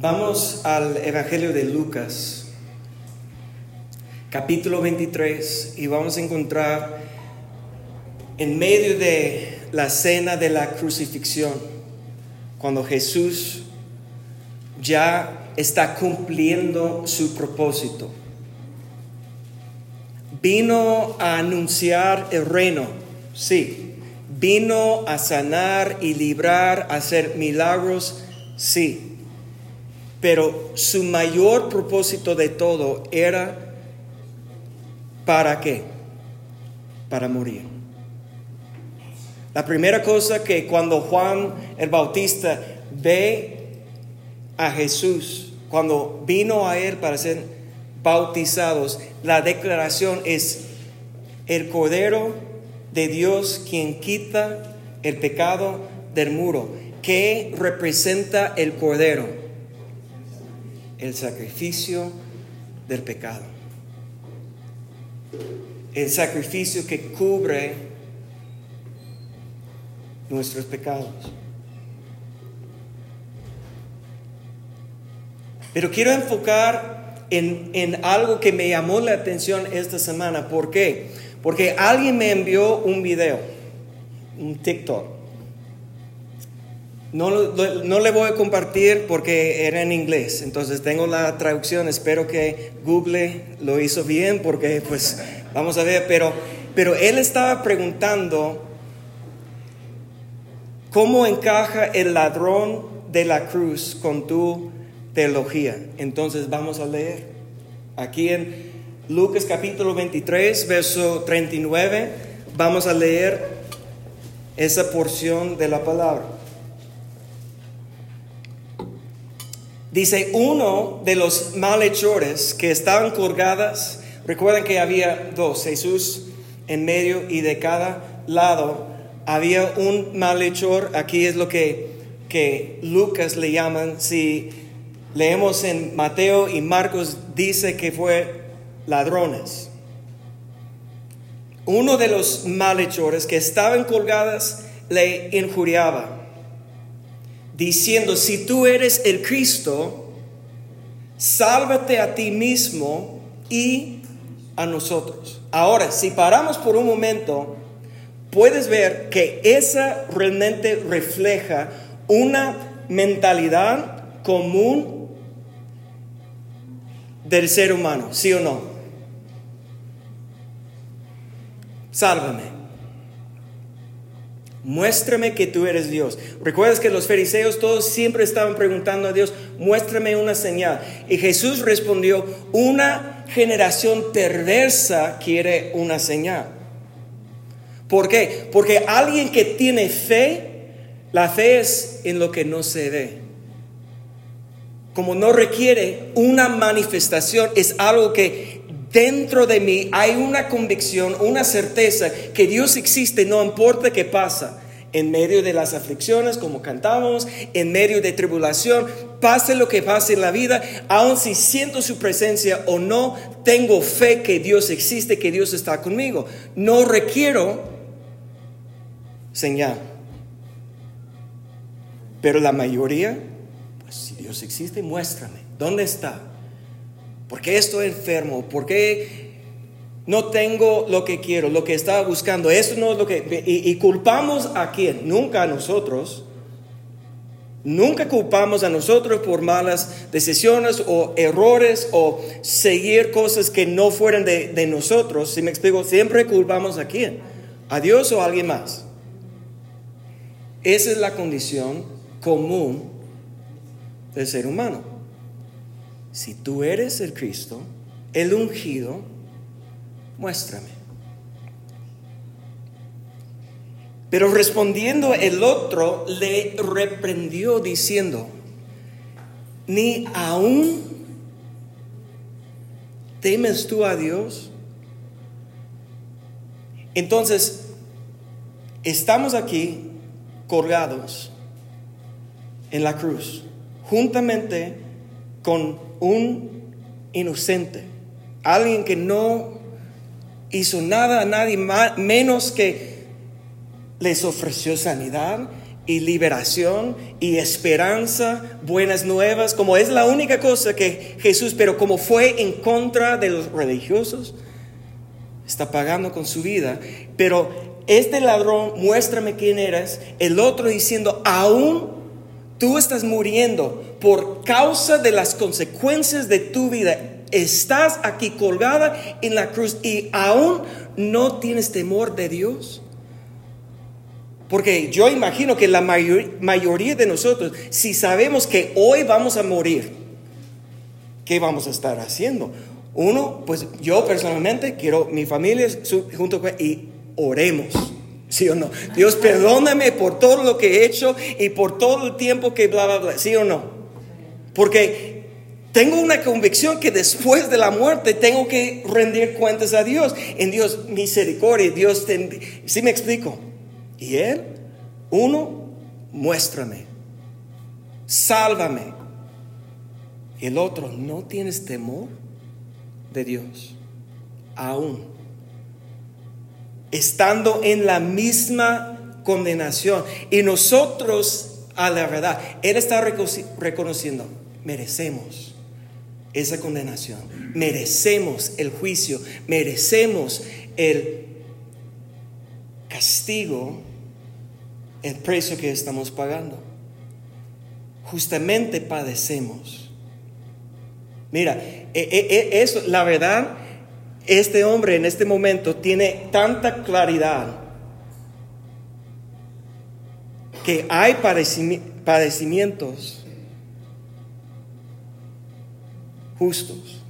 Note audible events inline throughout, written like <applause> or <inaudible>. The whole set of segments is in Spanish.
Vamos al Evangelio de Lucas, capítulo 23, y vamos a encontrar en medio de la cena de la crucifixión, cuando Jesús ya está cumpliendo su propósito. Vino a anunciar el reino, sí. Vino a sanar y librar, a hacer milagros, sí pero su mayor propósito de todo era ¿para qué? Para morir. La primera cosa que cuando Juan el Bautista ve a Jesús, cuando vino a él para ser bautizados, la declaración es el Cordero de Dios quien quita el pecado del muro. ¿Qué representa el Cordero? El sacrificio del pecado. El sacrificio que cubre nuestros pecados. Pero quiero enfocar en, en, algo que me llamó la atención esta semana. ¿Por qué? Porque alguien me envió un video, un TikTok. No, no, le voy a compartir porque era en inglés, entonces tengo la traducción, espero que Google lo hizo bien porque pues vamos a ver, pero, pero él estaba preguntando cómo encaja el ladrón de la cruz con tu teología. Entonces vamos a leer aquí en Lucas capítulo 23, verso 39, vamos a leer esa porción de la palabra. Dice, uno de los malhechores que estaban colgadas, recuerden que había dos, Jesús en medio y de cada lado había un malhechor, aquí es lo que, que Lucas le llaman, si leemos en Mateo y Marcos dice que fue ladrones. Uno de los malhechores que estaban colgadas le injuriaba diciendo, si tú eres el Cristo, sálvate a ti mismo y a nosotros. Ahora, si paramos por un momento, puedes ver que esa realmente refleja una mentalidad común del ser humano, ¿sí o no? Sálvame. Muéstrame que tú eres Dios. Recuerdas que los fariseos todos siempre estaban preguntando a Dios, muéstrame una señal. Y Jesús respondió, una generación perversa quiere una señal. ¿Por qué? Porque alguien que tiene fe, la fe es en lo que no se ve. Como no requiere una manifestación, es algo que dentro de mí hay una convicción, una certeza que Dios existe, no importa qué pasa. En medio de las aflicciones, como cantamos, en medio de tribulación, pase lo que pase en la vida, aun si siento su presencia o no, tengo fe que Dios existe, que Dios está conmigo. No requiero señal. Pero la mayoría, pues si Dios existe, muéstrame. ¿Dónde está? ¿Por qué estoy enfermo? ¿Por qué no tengo lo que quiero, lo que estaba buscando? Eso no es lo que... Y, culpamos a quién? Nunca a nosotros. Nunca culpamos a nosotros por malas decisiones o errores o seguir cosas que no fueran de, de nosotros. Si me explico, siempre culpamos a quién? ¿A Dios o a alguien más? Esa es la condición común del ser humano si tú eres el Cristo, el ungido, muéstrame. Pero respondiendo el otro le reprendió diciendo, ni aún temes tú a Dios. Entonces, estamos aquí colgados en la cruz, juntamente con un inocente, alguien que no hizo nada a nadie más, menos que les ofreció sanidad y liberación y esperanza, buenas nuevas, como es la única cosa que Jesús, pero como fue en contra de los religiosos, está pagando con su vida. Pero este ladrón, muéstrame quién eres, el otro diciendo, aún tú estás muriendo por causa de las consecuencias de tu vida. Estás aquí colgada en la cruz y aún no tienes temor de Dios. Porque yo imagino que la mayoría de nosotros, si sabemos que hoy vamos a morir, ¿qué vamos a estar haciendo? Uno, pues yo personalmente quiero mi familia junto con y oremos. ¿Sí o no? Dios, perdóname por todo lo que he hecho y por todo el tiempo que bla, bla, bla. ¿Sí o no? Porque tengo una convicción que después de la muerte tengo que rendir cuentas a Dios. En Dios, misericordia, Dios, ¿sí me explico? Y Él, uno, muéstrame, sálvame. Y el otro, ¿no tienes temor de Dios? Aún. Estando en la misma condenación. Y nosotros, a la verdad, Él está reconociendo, merecemos esa condenación, merecemos el juicio, merecemos el castigo el precio que estamos pagando. Justamente padecemos. Mira, e, e, e, eso, la verdad, este hombre en este momento tiene tanta claridad que hay padecimientos justos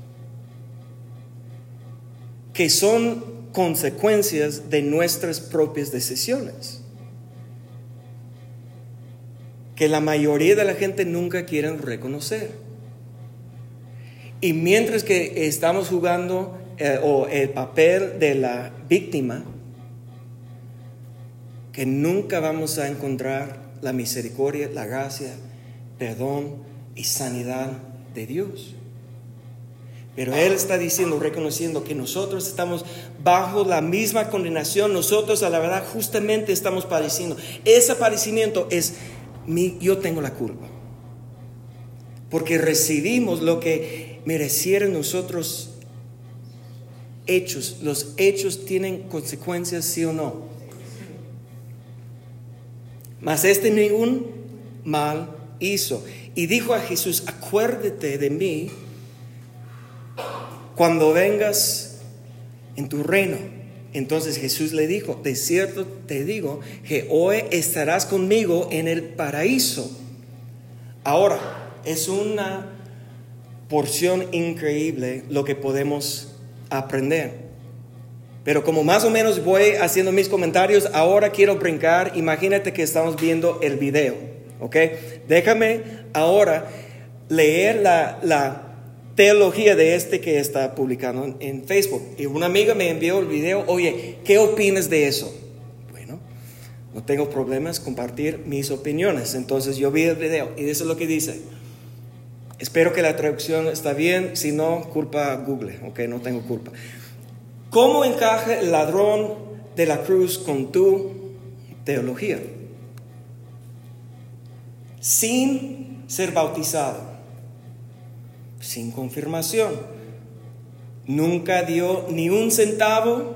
que son consecuencias de nuestras propias decisiones que la mayoría de la gente nunca quieren reconocer. Y mientras que estamos jugando eh, o el papel de la víctima, que nunca vamos a encontrar la misericordia, la gracia, perdón y sanidad de Dios. Pero Él está diciendo, reconociendo que nosotros estamos bajo la misma condenación, nosotros a la verdad justamente estamos padeciendo. Ese padecimiento es yo tengo la culpa. Porque recibimos lo que merecieron nosotros hechos. Los hechos tienen consecuencias, sí o no. Mas este ningún mal hizo. Y dijo a Jesús, acuérdate de mí cuando vengas en tu reino. Entonces Jesús le dijo, de cierto te digo que hoy estarás conmigo en el paraíso. Ahora, es una porción increíble lo que podemos aprender. Pero como más o menos voy haciendo mis comentarios, ahora quiero brincar. Imagínate que estamos viendo el video, ¿ok? Déjame ahora leer la, la teología de este que está publicando en, Facebook. Y una amiga me envió el video, oye, ¿qué opinas de eso? Bueno, no tengo problemas compartir mis opiniones. Entonces yo vi el video y eso es lo que dice. Espero que la traducción está bien, si no, culpa Google, ok, no tengo culpa. ¿Cómo encaja el ladrón de la cruz con tu teología? Sin ser bautizado sin confirmación. Nunca dio ni un centavo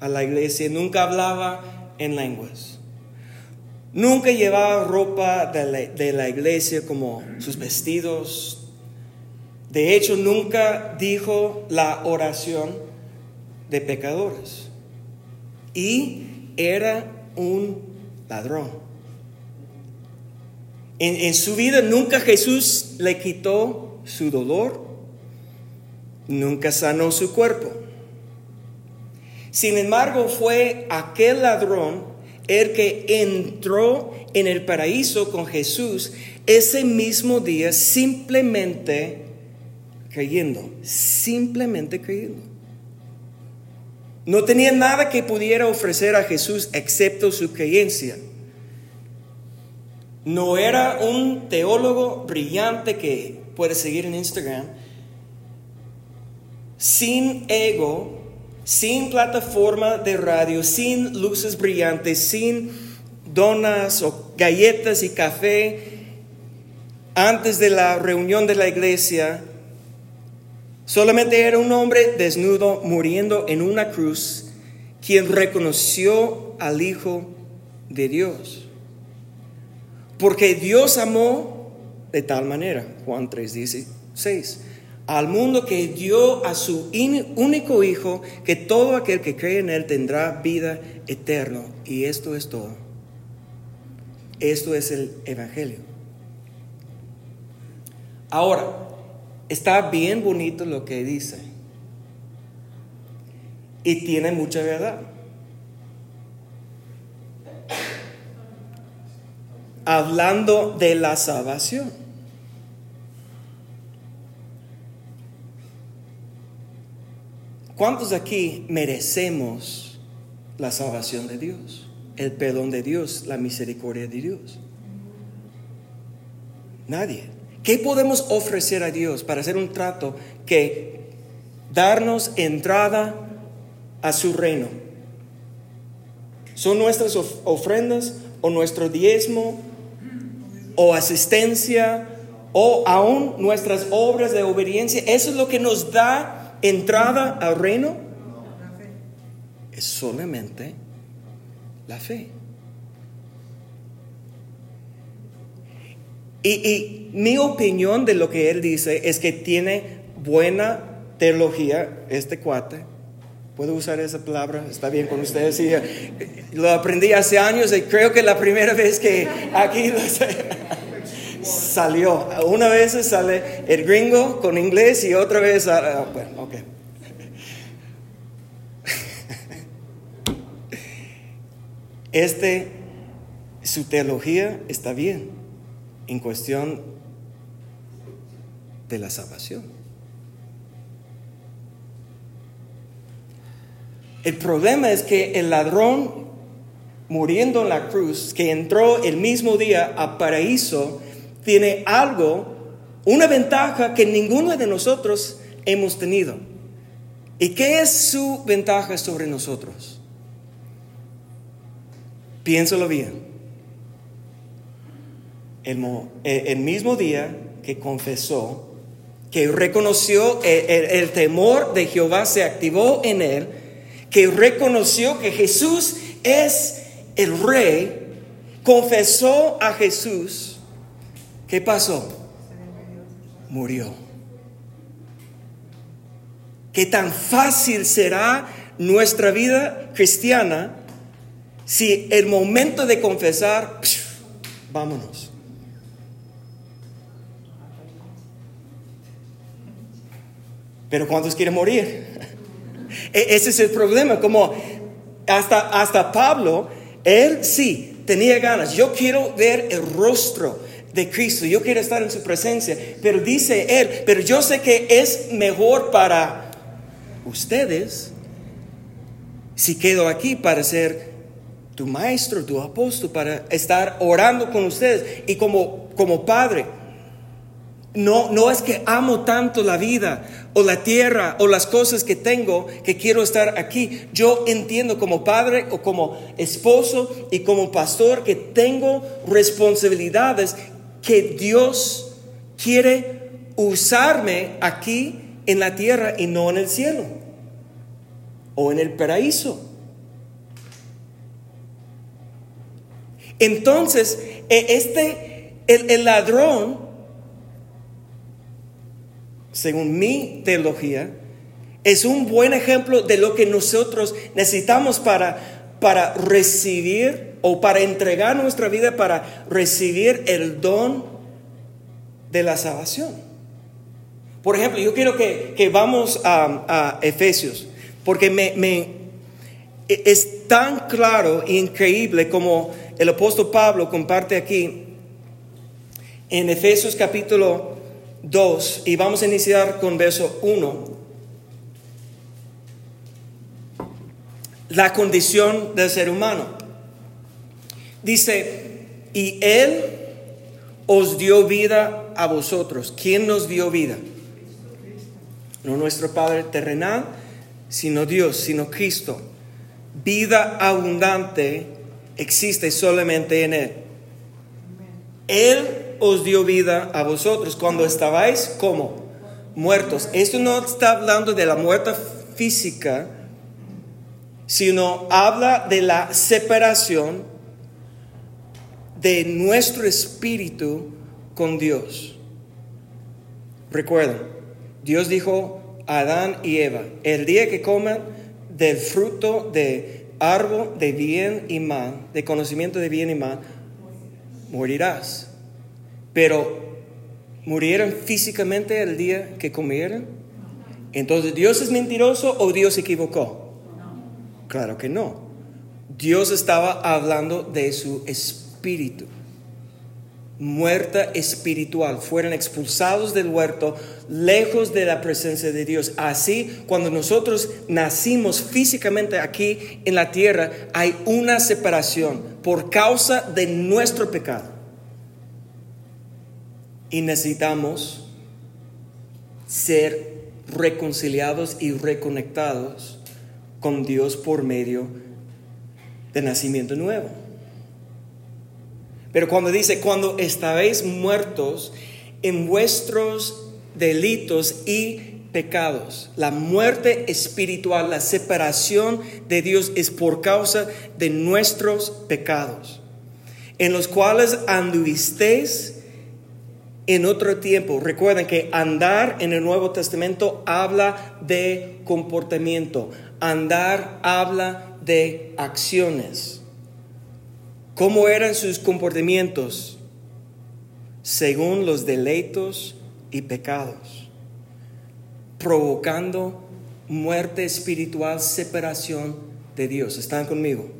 a la iglesia, nunca hablaba en lenguas. Nunca llevaba ropa de la, iglesia como sus vestidos. De hecho, nunca dijo la oración de pecadores. Y era un ladrón. En, en, su vida nunca Jesús le quitó su dolor, nunca sanó su cuerpo. Sin embargo, fue aquel ladrón el que entró en el paraíso con Jesús ese mismo día simplemente creyendo, simplemente creyendo. No tenía nada que pudiera ofrecer a Jesús excepto su creencia. No era un teólogo brillante que puedes seguir en Instagram, sin ego, sin plataforma de radio, sin luces brillantes, sin donas o galletas y café antes de la reunión de la iglesia. Solamente era un hombre desnudo muriendo en una cruz quien reconoció al Hijo de Dios. Porque Dios amó de tal manera, Juan 3:16, al mundo que dio a su único Hijo, que todo aquel que cree en Él tendrá vida eterna. Y esto es todo. Esto es el Evangelio. Ahora, está bien bonito lo que dice. Y tiene mucha verdad. hablando de la salvación. ¿Cuántos aquí merecemos la salvación de Dios, el perdón de Dios, la misericordia de Dios? Nadie. ¿Qué podemos ofrecer a Dios para hacer un trato que darnos entrada a su reino? ¿Son nuestras ofrendas o nuestro diezmo o asistencia o aún nuestras obras de obediencia, ¿eso es lo que nos da entrada al reino? Es solamente la fe. Y, y, mi opinión de lo que él dice es que tiene buena teología, este cuate. ¿Puedo usar esa palabra? ¿Está bien con ustedes? Sí, lo aprendí hace años y creo que la primera vez que aquí lo <laughs> salió. Una vez sale el gringo con inglés y otra vez, ah, bueno, ok. <laughs> Este, su teología está bien en cuestión de la salvación. El problema es que el ladrón muriendo en la cruz, que entró el mismo día a paraíso, tiene algo, una ventaja que ninguno de nosotros hemos tenido. ¿Y qué es su ventaja sobre nosotros? Piénsalo bien. El, eh, mismo día que confesó, que reconoció el, el temor de Jehová se activó en él, que reconoció que Jesús es el rey, confesó a Jesús, ¿Qué pasó? Murió. ¿Qué tan fácil será nuestra vida cristiana si el momento de confesar, vámonos? Pero ¿cuántos quieren morir? <laughs> E-, ese es el problema, como hasta, hasta Pablo, él sí tenía ganas, yo quiero ver el rostro de Cristo, yo quiero estar en su presencia, pero dice Él, pero yo sé que es mejor para ustedes si quedo aquí para ser tu maestro, tu apóstol, para estar orando con ustedes y como, como padre. No, no es que amo tanto la vida o la tierra o las cosas que tengo que quiero estar aquí. Yo entiendo como padre o como esposo y como pastor que tengo responsabilidades que Dios quiere usarme aquí en la tierra y no en el cielo o en el paraíso. Entonces, e, este, el, ladrón, según mi teología, es un buen ejemplo de lo que nosotros necesitamos para, para recibir o para entregar nuestra vida para recibir el don de la salvación. Por ejemplo, yo quiero que, vamos a, Efesios, porque me, e, es tan claro e increíble como el apóstol Pablo comparte aquí en Efesios capítulo 2, y vamos a iniciar con verso 1. La condición del ser humano. Dice, y Él os dio vida a vosotros. ¿Quién nos dio vida? No nuestro Padre terrenal, sino Dios, sino Cristo. Vida abundante existe solamente en Él. Él os dio vida a vosotros cuando estabais como muertos. Esto no está hablando de la muerte física, sino habla de la separación de nuestro espíritu con Dios. Recuerden, Dios dijo a Adán y Eva, el día que coman del fruto de árbol de bien y mal, de conocimiento de bien y mal, morirás. Pero, ¿murieron físicamente el día que comieron? Entonces, ¿Dios es mentiroso o Dios se equivocó? Claro que no. Dios estaba hablando de su espíritu muerta espiritual, fueron expulsados del huerto, lejos de la presencia de Dios. Así, cuando nosotros nacimos físicamente aquí en la tierra, hay una separación por causa de nuestro pecado. Y necesitamos ser reconciliados y reconectados con Dios por medio de nacimiento nuevo. Pero cuando dice, cuando estabais muertos en vuestros delitos y pecados, la muerte espiritual, la separación de Dios es por causa de nuestros pecados, en los cuales anduvisteis en otro tiempo. Recuerden que andar en el Nuevo Testamento habla de comportamiento, andar habla de acciones. ¿Cómo eran sus comportamientos? Según los deleitos y pecados, provocando muerte espiritual, separación de Dios. ¿Están conmigo?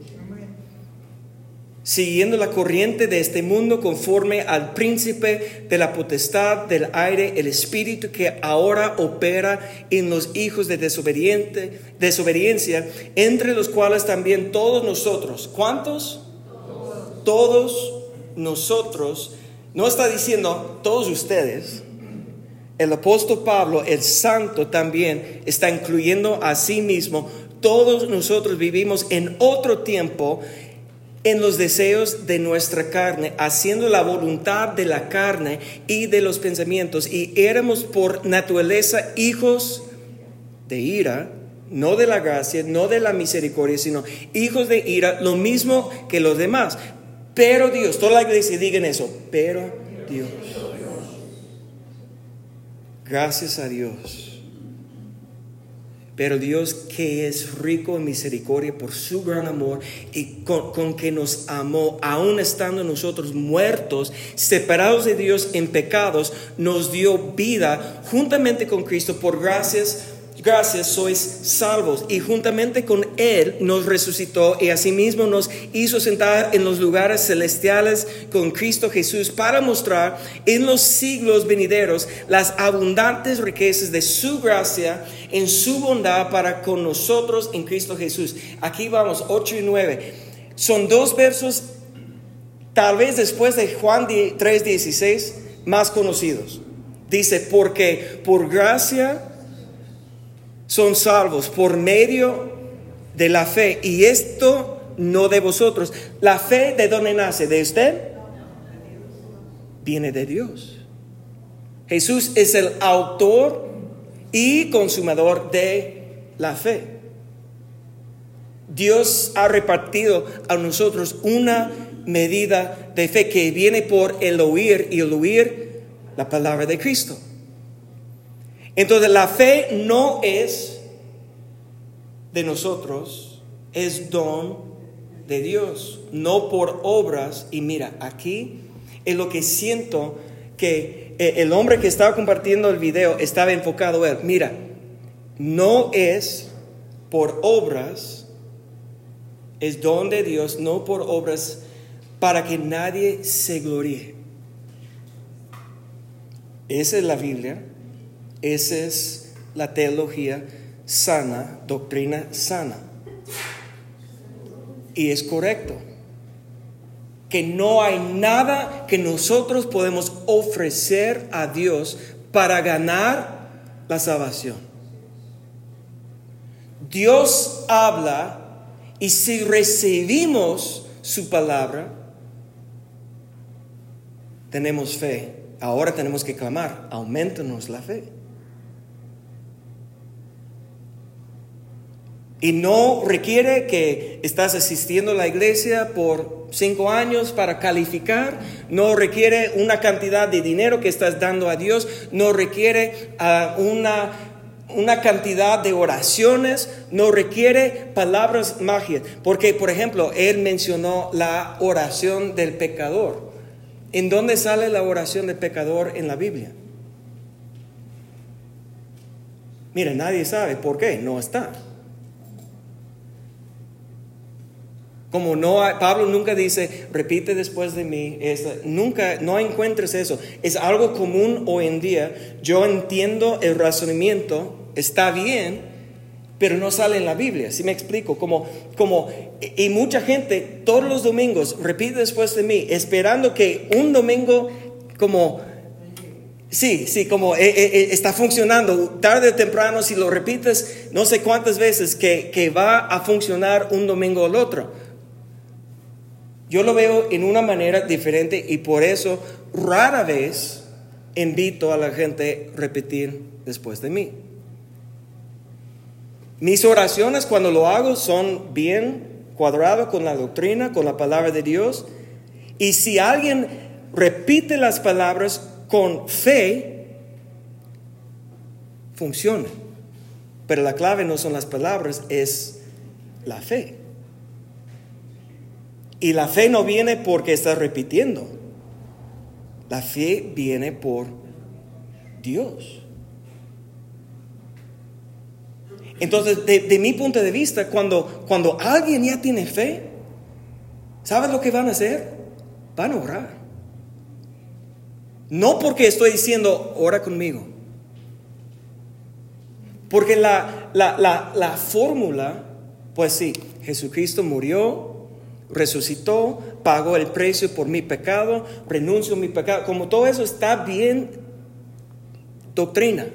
Siguiendo la corriente de este mundo conforme al príncipe de la potestad del aire, el espíritu que ahora opera en los hijos de desobediencia, entre los cuales también todos nosotros, ¿cuántos? Todos nosotros, no está diciendo todos ustedes, el apóstol Pablo, el santo también, está incluyendo a sí mismo, todos nosotros vivimos en otro tiempo en los deseos de nuestra carne, haciendo la voluntad de la carne y de los pensamientos, y éramos por naturaleza hijos de ira, no de la gracia, no de la misericordia, sino hijos de ira, lo mismo que los demás. Pero Dios, toda la iglesia digan eso, pero Dios. Gracias a Dios. Pero Dios que es rico en misericordia por su gran amor y con, que nos amó, aún estando nosotros muertos, separados de Dios en pecados, nos dio vida juntamente con Cristo por gracias gracias sois salvos. Y juntamente con Él nos resucitó y asimismo nos hizo sentar en los lugares celestiales con Cristo Jesús para mostrar en los siglos venideros las abundantes riquezas de su gracia en su bondad para con nosotros en Cristo Jesús. Aquí vamos, 8 y 9. Son dos versos, tal vez después de Juan 3:16, más conocidos. Dice, porque por gracia son salvos por medio de la fe. Y esto no de vosotros. ¿La fe de dónde nace? ¿De usted? Viene de Dios. Jesús es el autor y consumador de la fe. Dios ha repartido a nosotros una medida de fe que viene por el oír y el oír la palabra de Cristo. Entonces la fe no es de nosotros, es don de Dios, no por obras. Y mira, aquí es lo que siento que eh, el hombre que estaba compartiendo el video estaba enfocado él. Mira, no es por obras, es don de Dios, no por obras para que nadie se gloríe. Esa es la Biblia. Esa es la teología sana, doctrina sana. Y es correcto. Que no hay nada que nosotros podemos ofrecer a Dios para ganar la salvación. Dios habla y si recibimos su palabra, tenemos fe. Ahora tenemos que clamar, aumentanos la fe. Y no requiere que estás asistiendo a la iglesia por cinco años para calificar, no requiere una cantidad de dinero que estás dando a Dios, no requiere ah, una, una cantidad de oraciones, no requiere palabras mágicas. Porque, por ejemplo, él mencionó la oración del pecador. ¿En dónde sale la oración del pecador en la Biblia? Mire, nadie sabe por qué, no está. Como no Pablo nunca dice, repite después de mí, nunca, no encuentres eso. Es algo común hoy en día. Yo entiendo el razonamiento, está bien, pero no sale en la Biblia. Si me explico? Como, como, y mucha gente todos los domingos repite después de mí, esperando que un domingo como Sí, sí, como eh, eh, está funcionando tarde o temprano, si lo repites no sé cuántas veces, que, que va a funcionar un domingo el otro. Yo lo veo en una manera diferente y por eso rara vez invito a la gente a repetir después de mí. Mis oraciones cuando lo hago son bien cuadradas con la doctrina, con la palabra de Dios. Y si alguien repite las palabras con fe, funciona. Pero la clave no son las palabras, es la fe. Y la fe no viene porque estás repitiendo. La fe viene por Dios. Entonces, de, mi punto de vista, cuando, cuando alguien ya tiene fe, ¿sabes lo que van a hacer? Van a orar. No porque estoy diciendo, ora conmigo. Porque la, la, la, la fórmula, pues sí, Jesucristo murió, resucitó, pagó el precio por mi pecado, renuncio a mi pecado. Como todo eso está bien doctrina.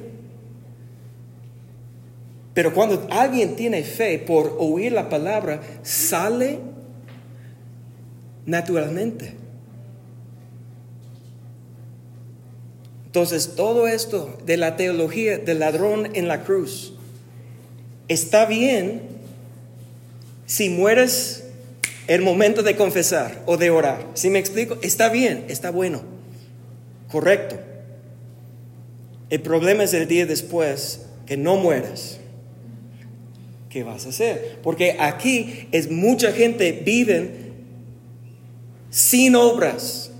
Pero cuando alguien tiene fe por oír la palabra, sale naturalmente. Entonces, todo esto de la teología del ladrón en la cruz está bien si mueres el momento de confesar o de orar. Si me explico? Está bien, está bueno, correcto. El problema es el día después que no mueras. ¿Qué vas a hacer? Porque aquí es mucha gente viven sin obras,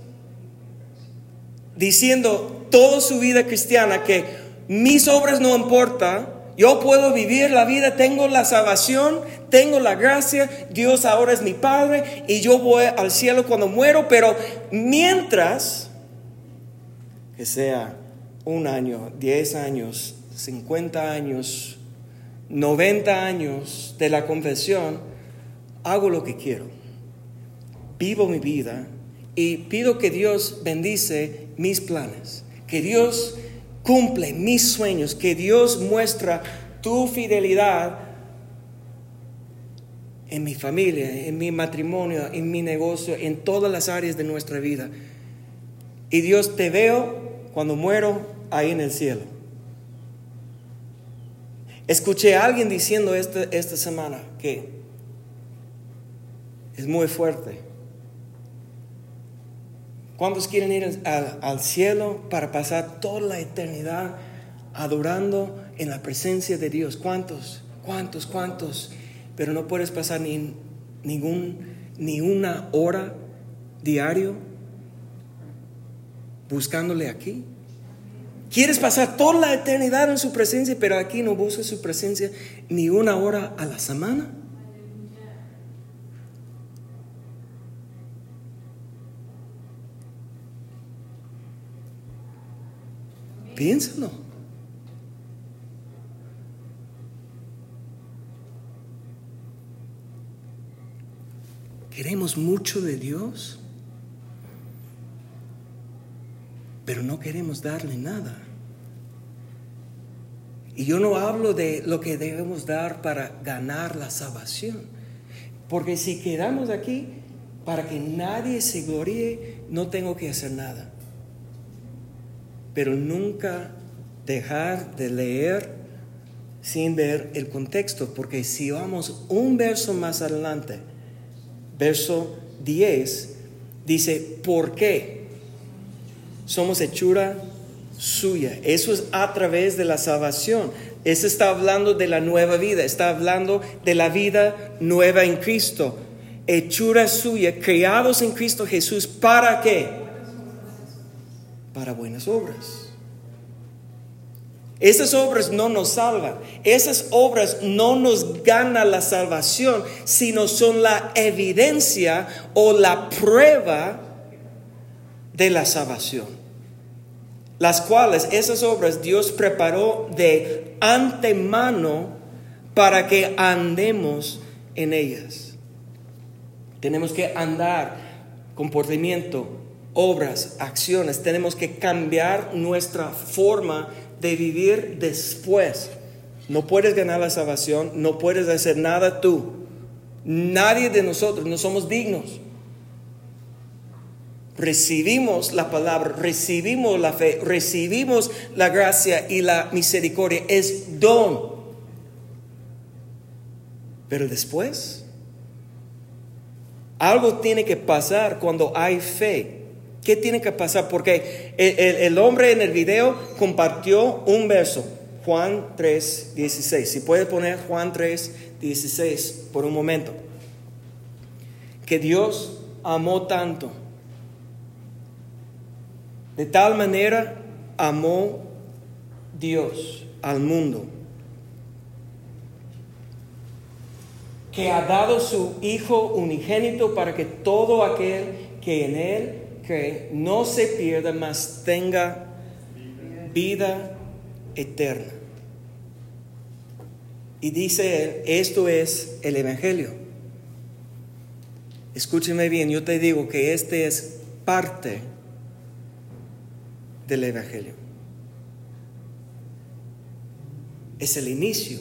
diciendo toda su vida cristiana que mis obras no importan, yo puedo vivir la vida, tengo la salvación, tengo la gracia, Dios ahora es mi Padre y yo voy al cielo cuando muero, pero mientras que sea un año, diez años, cincuenta años, noventa años de la confesión, hago lo que quiero. Vivo mi vida y pido que Dios bendice mis planes, que Dios cumple mis sueños, que Dios muestra tu fidelidad en mi familia, en mi matrimonio, en mi negocio, en todas las áreas de nuestra vida. Y Dios te veo cuando muero ahí en el cielo. Escuché a alguien diciendo esta, esta semana que es muy fuerte. ¿Cuántos quieren ir al, cielo para pasar toda la eternidad adorando en la presencia de Dios? ¿Cuántos? ¿Cuántos? ¿Cuántos? Pero no puedes pasar ni, ningún, ni una hora diario buscándole aquí. Quieres pasar toda la eternidad en su presencia, pero aquí no buscas su presencia ni una hora a la semana. Piénsalo. Queremos mucho de Dios, pero no queremos darle nada. Y yo no hablo de lo que debemos dar para ganar la salvación, porque si quedamos aquí, para que nadie se gloríe, no tengo que hacer nada. Pero nunca dejar de leer sin ver el contexto, porque si vamos un verso más adelante, verso 10, dice, ¿por qué? Somos hechura suya. Eso es a través de la salvación. Eso está hablando de la nueva vida, está hablando de la vida nueva en Cristo. Hechura suya, creados en Cristo Jesús, ¿para qué? Para buenas obras. Esas obras no nos salvan, esas obras no nos ganan la salvación, sino son la evidencia o la prueba de la salvación las cuales esas obras Dios preparó de antemano para que andemos en ellas. Tenemos que andar, comportamiento, obras, acciones, tenemos que cambiar nuestra forma de vivir después. No puedes ganar la salvación, no puedes hacer nada tú. Nadie de nosotros, no somos dignos recibimos la palabra, recibimos la fe, recibimos la gracia y la misericordia. Es don. Pero después, algo tiene que pasar cuando hay fe. ¿Qué tiene que pasar? Porque el, hombre en el video compartió un verso, Juan 3, 16. Si puede poner Juan 3, 16 por un momento. Que Dios amó tanto de tal manera amó Dios al mundo que ha dado su Hijo unigénito para que todo aquel que en Él cree no se pierda, mas tenga vida eterna. Y dice él, esto es el Evangelio. Escúcheme bien, yo te digo que este es parte del Evangelio. Es el inicio.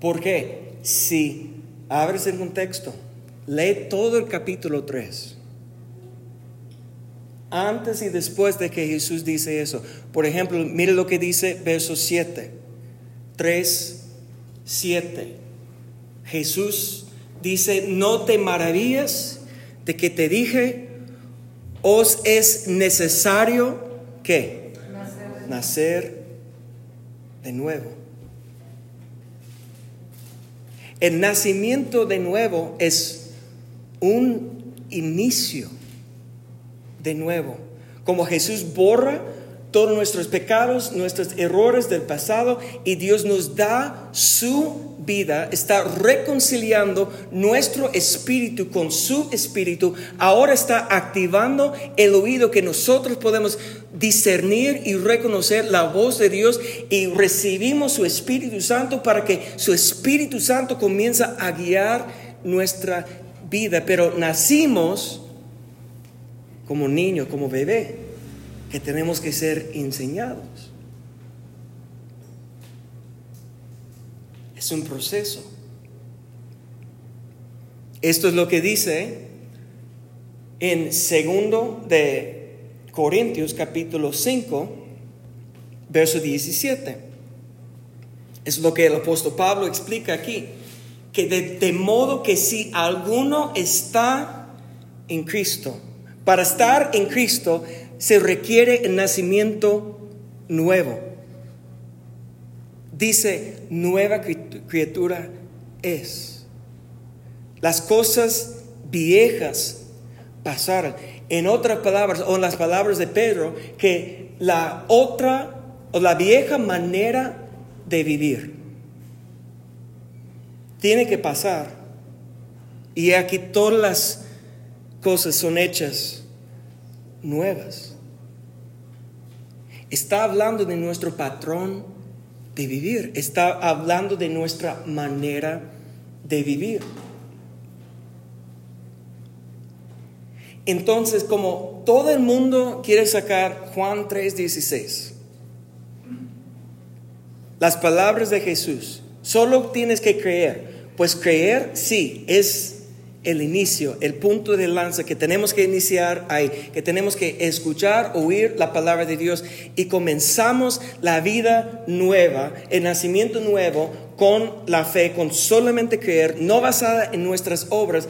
Porque si abres el contexto, lee todo el capítulo 3. Antes y después de que Jesús dice eso. Por ejemplo, mire lo que dice verso 7. 3, 7. Jesús dice, no te maravillas de que te dije, os es necesario que nacer. de nuevo. El nacimiento de nuevo es un inicio de nuevo. Como Jesús borra todos nuestros pecados, nuestros errores del pasado y Dios nos da su vida está reconciliando nuestro espíritu con su espíritu, ahora está activando el oído que nosotros podemos discernir y reconocer la voz de Dios y recibimos su Espíritu Santo para que su Espíritu Santo comienza a guiar nuestra vida. Pero nacimos como niño, como bebé, que tenemos que ser enseñados. Es un proceso. Esto es lo que dice en segundo de Corintios capítulo 5, verso 17. Es lo que el apóstol Pablo explica aquí, que de, de modo que si alguno está en Cristo, para estar en Cristo se requiere el nacimiento nuevo dice, nueva criatura es. Las cosas viejas pasaron. En otras palabras, o en las palabras de Pedro, que la otra o la vieja manera de vivir tiene que pasar. Y aquí todas las cosas son hechas nuevas. Está hablando de nuestro patrón de vivir, está hablando de nuestra manera de vivir. Entonces, como todo el mundo quiere sacar Juan 3:16, las palabras de Jesús, solo tienes que creer. Pues creer, sí, es el inicio, el punto de lanza que tenemos que iniciar ahí, que tenemos que escuchar, oír la palabra de Dios y comenzamos la vida nueva, el nacimiento nuevo con la fe, con solamente creer, no basada en nuestras obras,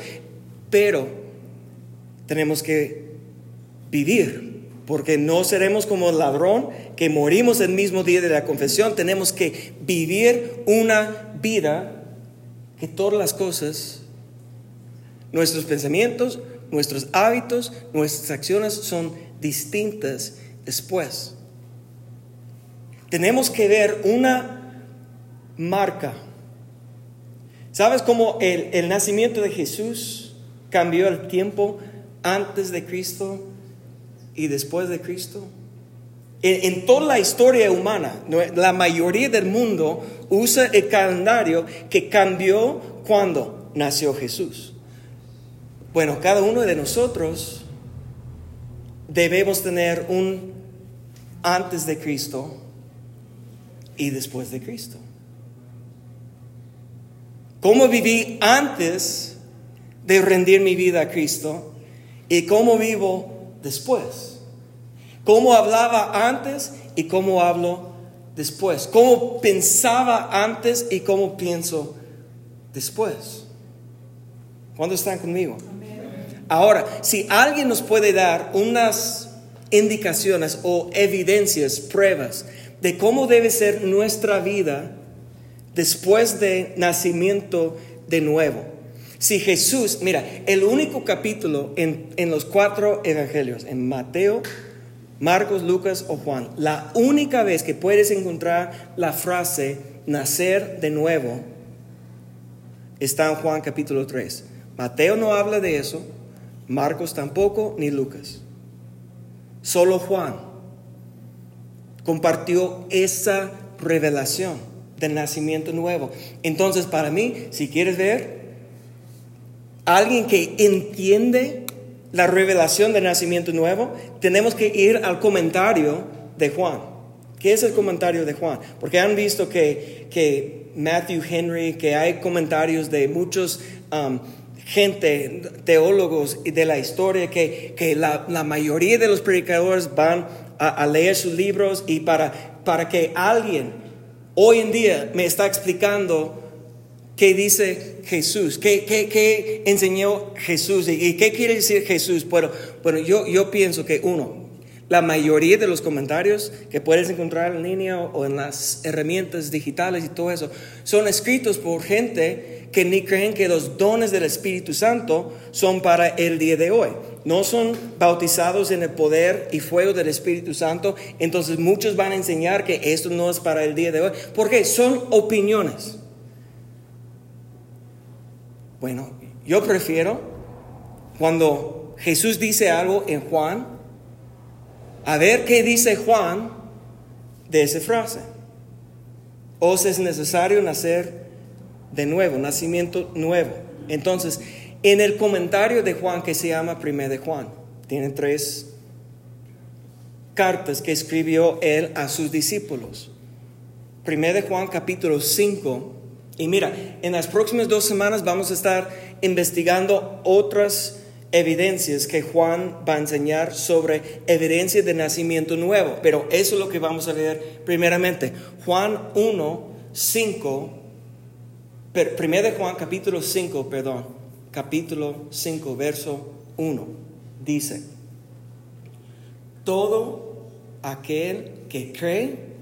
pero tenemos que vivir, porque no seremos como ladrón que morimos el mismo día de la confesión, tenemos que vivir una vida que todas las cosas Nuestros pensamientos, nuestros hábitos, nuestras acciones son distintas después. Tenemos que ver una marca. ¿Sabes cómo el, nacimiento de Jesús cambió el tiempo antes de Cristo y después de Cristo? En, toda la historia humana, la mayoría del mundo usa el calendario que cambió cuando nació Jesús. Bueno, cada uno de nosotros debemos tener un antes de Cristo y después de Cristo. ¿Cómo viví antes de rendir mi vida a Cristo y cómo vivo después? ¿Cómo hablaba antes y cómo hablo después? ¿Cómo pensaba antes y cómo pienso después? ¿Cuándo están conmigo? Ahora, si alguien nos puede dar unas indicaciones o evidencias, pruebas de cómo debe ser nuestra vida después de nacimiento de nuevo. Si Jesús, mira, el único capítulo en, en los cuatro evangelios, en Mateo, Marcos, Lucas o Juan, la única vez que puedes encontrar la frase nacer de nuevo está en Juan capítulo 3. Mateo no habla de eso, Marcos tampoco, ni Lucas. Solo Juan compartió esa revelación del nacimiento nuevo. Entonces, para mí, si quieres ver alguien que entiende la revelación del nacimiento nuevo, tenemos que ir al comentario de Juan. ¿Qué es el comentario de Juan? Porque han visto que, que Matthew Henry, que hay comentarios de muchos um, gente, teólogos de la historia, que, que la, la, mayoría de los predicadores van a, leer sus libros y para, para que alguien hoy en día me está explicando qué dice Jesús, qué, qué, qué enseñó Jesús y, qué quiere decir Jesús. Bueno, bueno yo, yo pienso que uno, la mayoría de los comentarios que puedes encontrar en línea o en las herramientas digitales y todo eso son escritos por gente que ni creen que los dones del Espíritu Santo son para el día de hoy. No son bautizados en el poder y fuego del Espíritu Santo. Entonces muchos van a enseñar que esto no es para el día de hoy. Porque son opiniones. Bueno, yo prefiero cuando Jesús dice algo en Juan, a ver qué dice Juan de esa frase. Os es necesario nacer de nuevo, nacimiento nuevo. Entonces, en el comentario de Juan que se llama Primer de Juan, tiene tres cartas que escribió él a sus discípulos. Primer de Juan capítulo 5. Y mira, en las próximas dos semanas vamos a estar investigando otras evidencias que Juan va a enseñar sobre evidencias de nacimiento nuevo. Pero eso es lo que vamos a leer primeramente. Juan 1, 5 Primero de Juan capítulo 5, perdón, capítulo 5, verso 1, dice, todo aquel que cree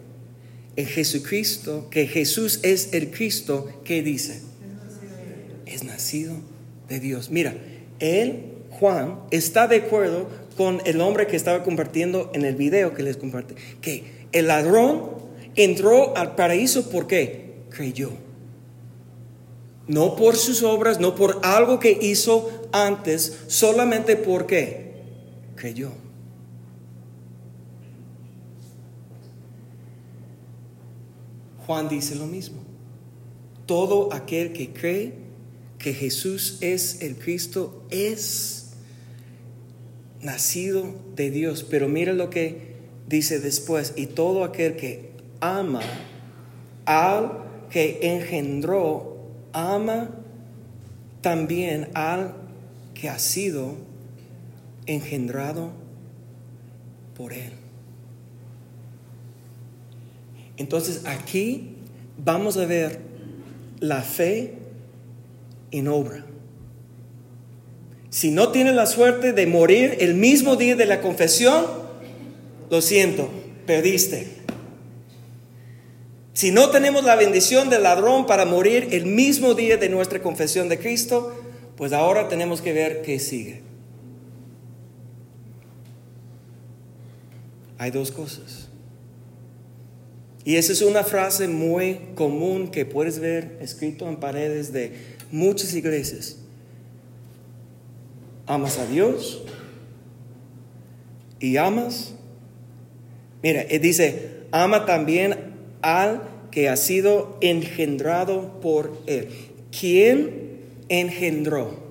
en Jesucristo, que Jesús es el Cristo, ¿qué dice? Es nacido de Dios. Mira, él, Juan, está de acuerdo con el hombre que estaba compartiendo en el video que les comparte, que el ladrón entró al paraíso porque creyó. No por sus obras, no por algo que hizo antes, solamente porque creyó. Juan dice lo mismo. Todo aquel que cree que Jesús es el Cristo es nacido de Dios. Pero mira lo que dice después. Y todo aquel que ama al que engendró ama también al que ha sido engendrado por Él. Entonces aquí vamos a ver la fe en obra. Si no tienes la suerte de morir el mismo día de la confesión, lo siento, perdiste. Si no tenemos la bendición del ladrón para morir el mismo día de nuestra confesión de Cristo, pues ahora tenemos que ver qué sigue. Hay dos cosas. Y esa es una frase muy común que puedes ver escrito en paredes de muchas iglesias amas a Dios y amas. Mira, él dice, ama también al que ha sido engendrado por él. ¿Quién engendró?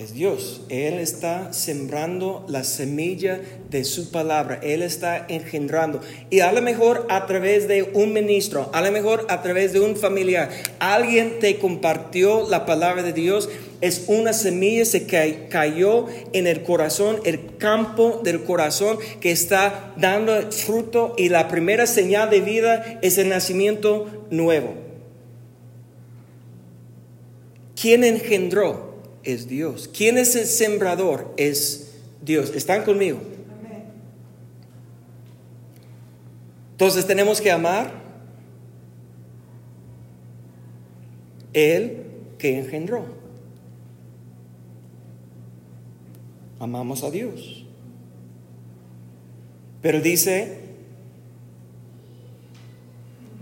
Es Dios. Él está sembrando la semilla de su palabra. Él está engendrando. Y a lo mejor a través de un ministro, a lo mejor a través de un familiar, alguien te compartió la palabra de Dios. Es una semilla que cayó en el corazón, el campo del corazón que está dando fruto y la primera señal de vida es el nacimiento nuevo. ¿Quién engendró? Es Dios. ¿Quién es el sembrador? Es Dios. ¿Están conmigo? Entonces tenemos que amar el que engendró. Amamos a Dios. Pero dice,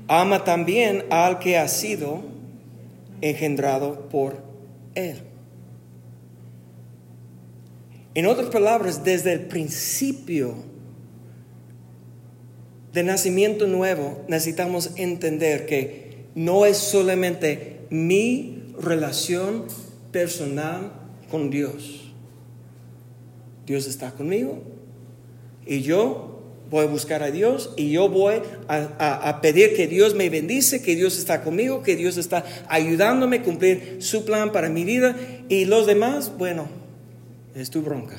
ama también al que ha sido engendrado por Él. En otras palabras, desde el principio de nacimiento nuevo necesitamos entender que no es solamente mi relación personal con Dios. Dios está conmigo y yo voy a buscar a Dios y yo voy a, a, pedir que Dios me bendice, que Dios está conmigo, que Dios está ayudándome a cumplir su plan para mi vida y los demás, bueno, es tu bronca.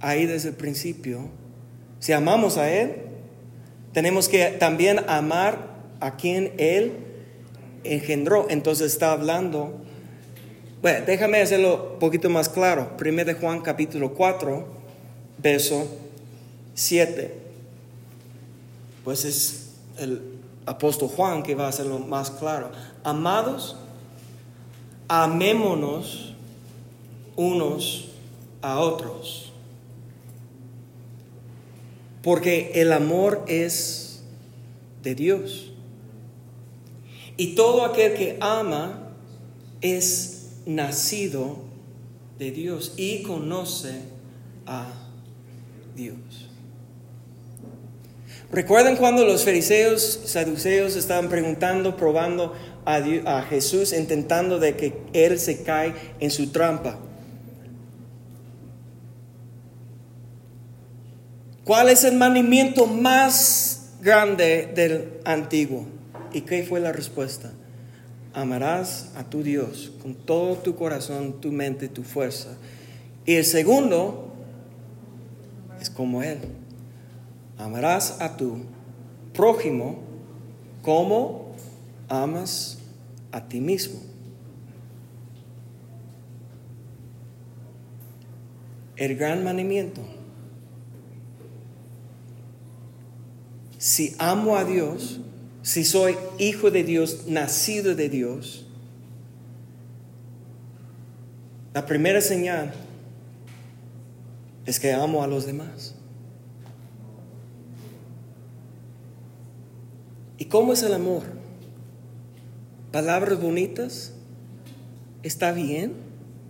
Ahí desde el principio, si amamos a Él, tenemos que también amar a quien Él engendró. Entonces está hablando, bueno, déjame hacerlo un poquito más claro. 1 de Juan capítulo 4, verso 7. Pues es el apóstol Juan que va a hacerlo más claro. Amados, amémonos unos a otros. Porque el amor es de Dios. Y todo aquel que ama es nacido de Dios y conoce a Dios. ¿Recuerdan cuando los fariseos, saduceos estaban preguntando, probando a, Jesús, intentando de que Él se cae en su trampa? ¿Cuál es el mandamiento más grande del antiguo? ¿Y qué fue la respuesta? Amarás a tu Dios con todo tu corazón, tu mente, tu fuerza. Y el segundo es como Él amarás a tu prójimo como amas a ti mismo. El gran mandamiento. Si amo a Dios, si soy hijo de Dios, nacido de Dios, la primera señal es que amo a los demás. ¿Y cómo es el amor? Palabras bonitas. ¿Está bien?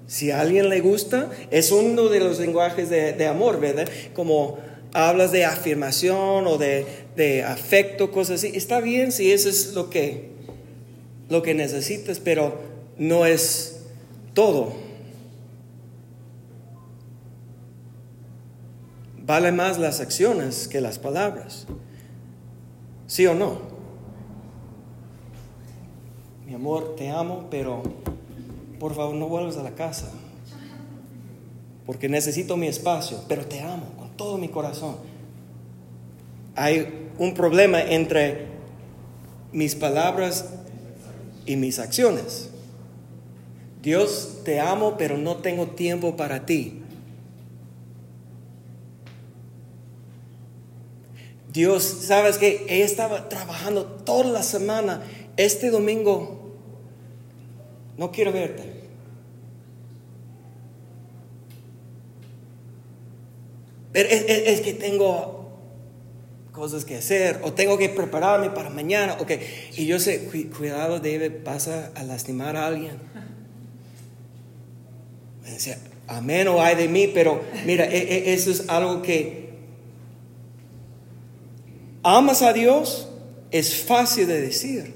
Si a alguien le gusta, es uno de los lenguajes de, amor, ¿verdad? Como hablas de afirmación o de, de, afecto, cosas así. Está bien si eso es lo que, lo que necesitas, pero no es todo. Vale más las acciones que las palabras. ¿Sí o no? Mi amor, te amo, pero por favor no vuelvas a la casa. Porque necesito mi espacio, pero te amo con todo mi corazón. Hay un problema entre mis palabras y mis acciones. Dios, te amo, pero no tengo tiempo para ti. Dios, sabes que ella estaba trabajando toda la semana. Este domingo no quiero verte. Pero es, que tengo cosas que hacer o tengo que prepararme para mañana. Okay. Y yo sé, cuidado, David, pasa a lastimar a alguien. Me decía, amén o hay de mí, pero mira, e, e, eso es algo que amas a Dios, es fácil de decir.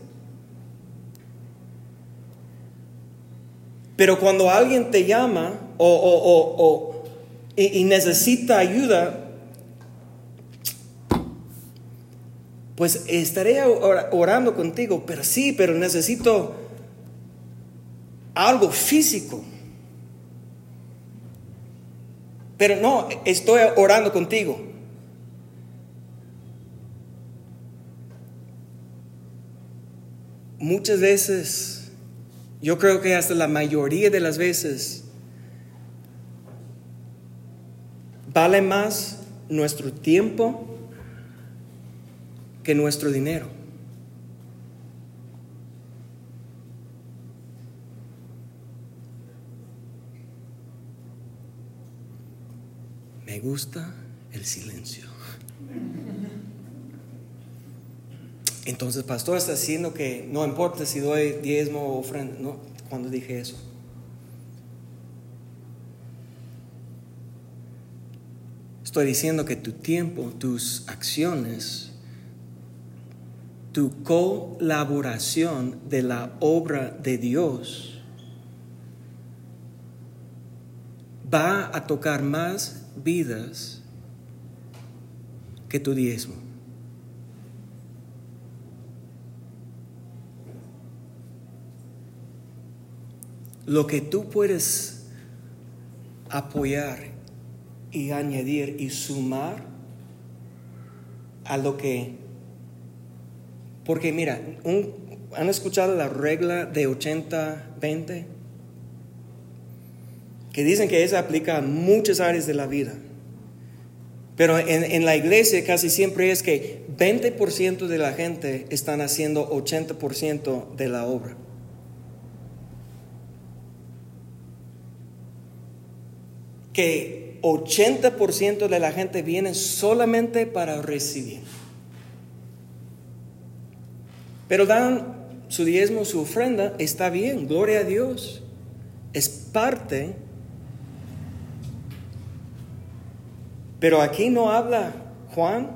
Pero cuando alguien te llama o, y, necesita ayuda, pues estaré orando contigo, pero sí, pero necesito algo físico. Pero no, estoy orando contigo. Muchas veces, yo creo que hasta la mayoría de las veces, vale más nuestro tiempo que nuestro dinero. Me gusta el silencio. Entonces, pastor está diciendo que no importa si doy diezmo o ofrenda. No, cuando dije eso. Estoy diciendo que tu tiempo, tus acciones, tu colaboración de la obra de Dios va a tocar más vidas que tu diezmo. Lo que tú puedes apoyar y añadir y sumar a lo que... Porque mira, ¿han escuchado la regla de 80-20? que dicen que esa aplica a muchas áreas de la vida. Pero en, la iglesia casi siempre es que 20% de la gente están haciendo 80% de la obra. Que 80% de la gente viene solamente para recibir. Pero dan su diezmo, su ofrenda, está bien, gloria a Dios. Es parte Pero aquí no habla Juan.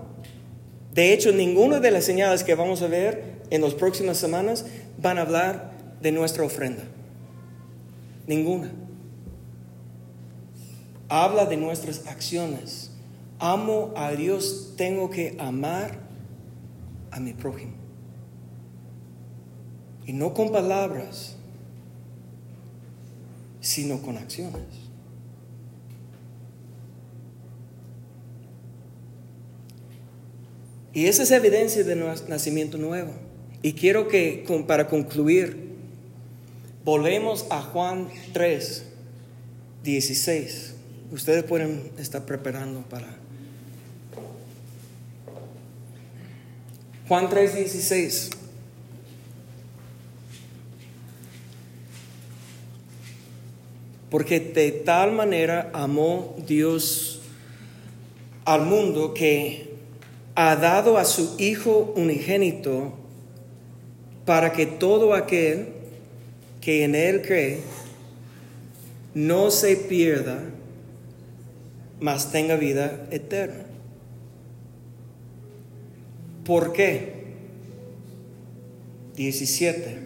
De hecho, ninguna de las señales que vamos a ver en las próximas semanas van a hablar de nuestra ofrenda. Ninguna. Habla de nuestras acciones. Amo a Dios, tengo que amar a mi prójimo. Y no con palabras, sino con acciones. Y esa es evidencia de nacimiento nuevo. Y quiero que, para concluir, volvemos a Juan 3, 16. Ustedes pueden estar preparando para... Juan 3, 16. Porque de tal manera amó Dios al mundo que ha dado a su Hijo unigénito para que todo aquel que en Él cree no se pierda, mas tenga vida eterna. ¿Por qué? 17.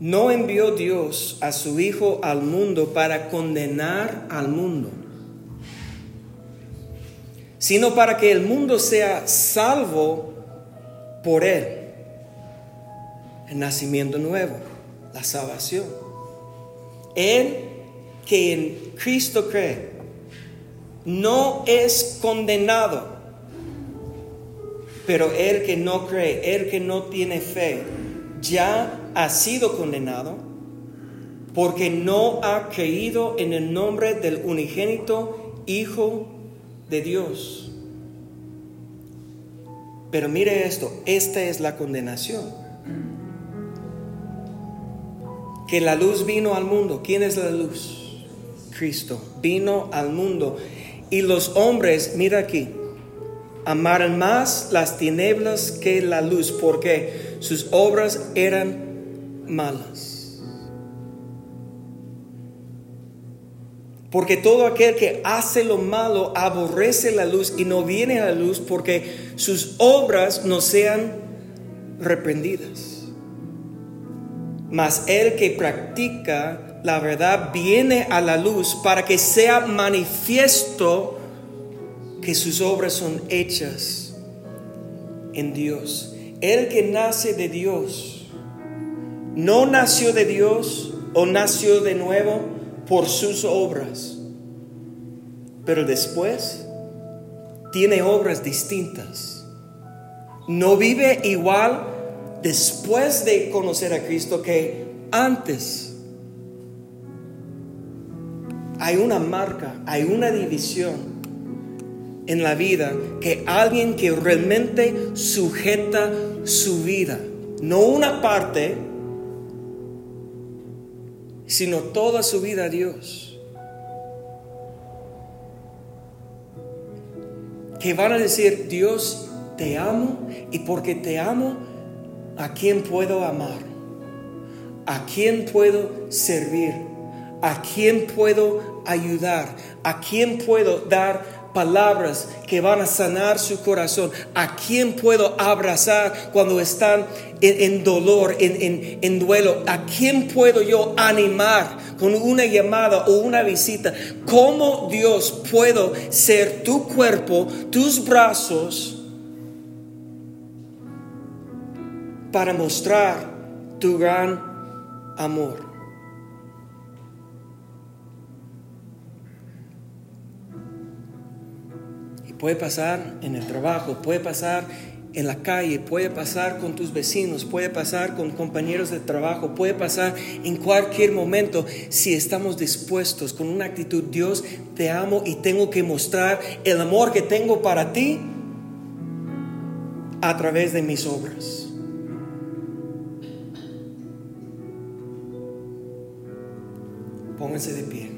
No envió Dios a su Hijo al mundo para condenar al mundo sino para que el mundo sea salvo por él. El nacimiento nuevo, la salvación. Él que en Cristo cree no es condenado, pero el que no cree, el que no tiene fe, ya ha sido condenado porque no ha creído en el nombre del unigénito Hijo de Dios. Pero mire esto, esta es la condenación. Que la luz vino al mundo. ¿Quién es la luz? Cristo. Vino al mundo. Y los hombres, mira aquí, amaron más las tinieblas que la luz porque sus obras eran malas. Porque todo aquel que hace lo malo aborrece la luz y no viene a la luz porque sus obras no sean reprendidas. Mas el que practica la verdad viene a la luz para que sea manifiesto que sus obras son hechas en Dios. El que nace de Dios no nació de Dios o nació de nuevo por sus obras, pero después tiene obras distintas. No vive igual después de conocer a Cristo que antes. Hay una marca, hay una división en la vida que alguien que realmente sujeta su vida, no una parte, sino toda su vida a Dios. Que van a decir, Dios, te amo y porque te amo, ¿a quién puedo amar? ¿A quién puedo servir? ¿A quién puedo ayudar? ¿A quién puedo dar palabras que van a sanar su corazón. ¿A quién puedo abrazar cuando están en, dolor, en, en duelo? ¿A quién puedo yo animar con una llamada o una visita? ¿Cómo Dios puedo ser tu cuerpo, tus brazos para mostrar tu gran amor? Puede pasar en el trabajo, puede pasar en la calle, puede pasar con tus vecinos, puede pasar con compañeros de trabajo, puede pasar en cualquier momento si estamos dispuestos con una actitud, Dios, te amo y tengo que mostrar el amor que tengo para ti a través de mis obras. Pónganse de pie.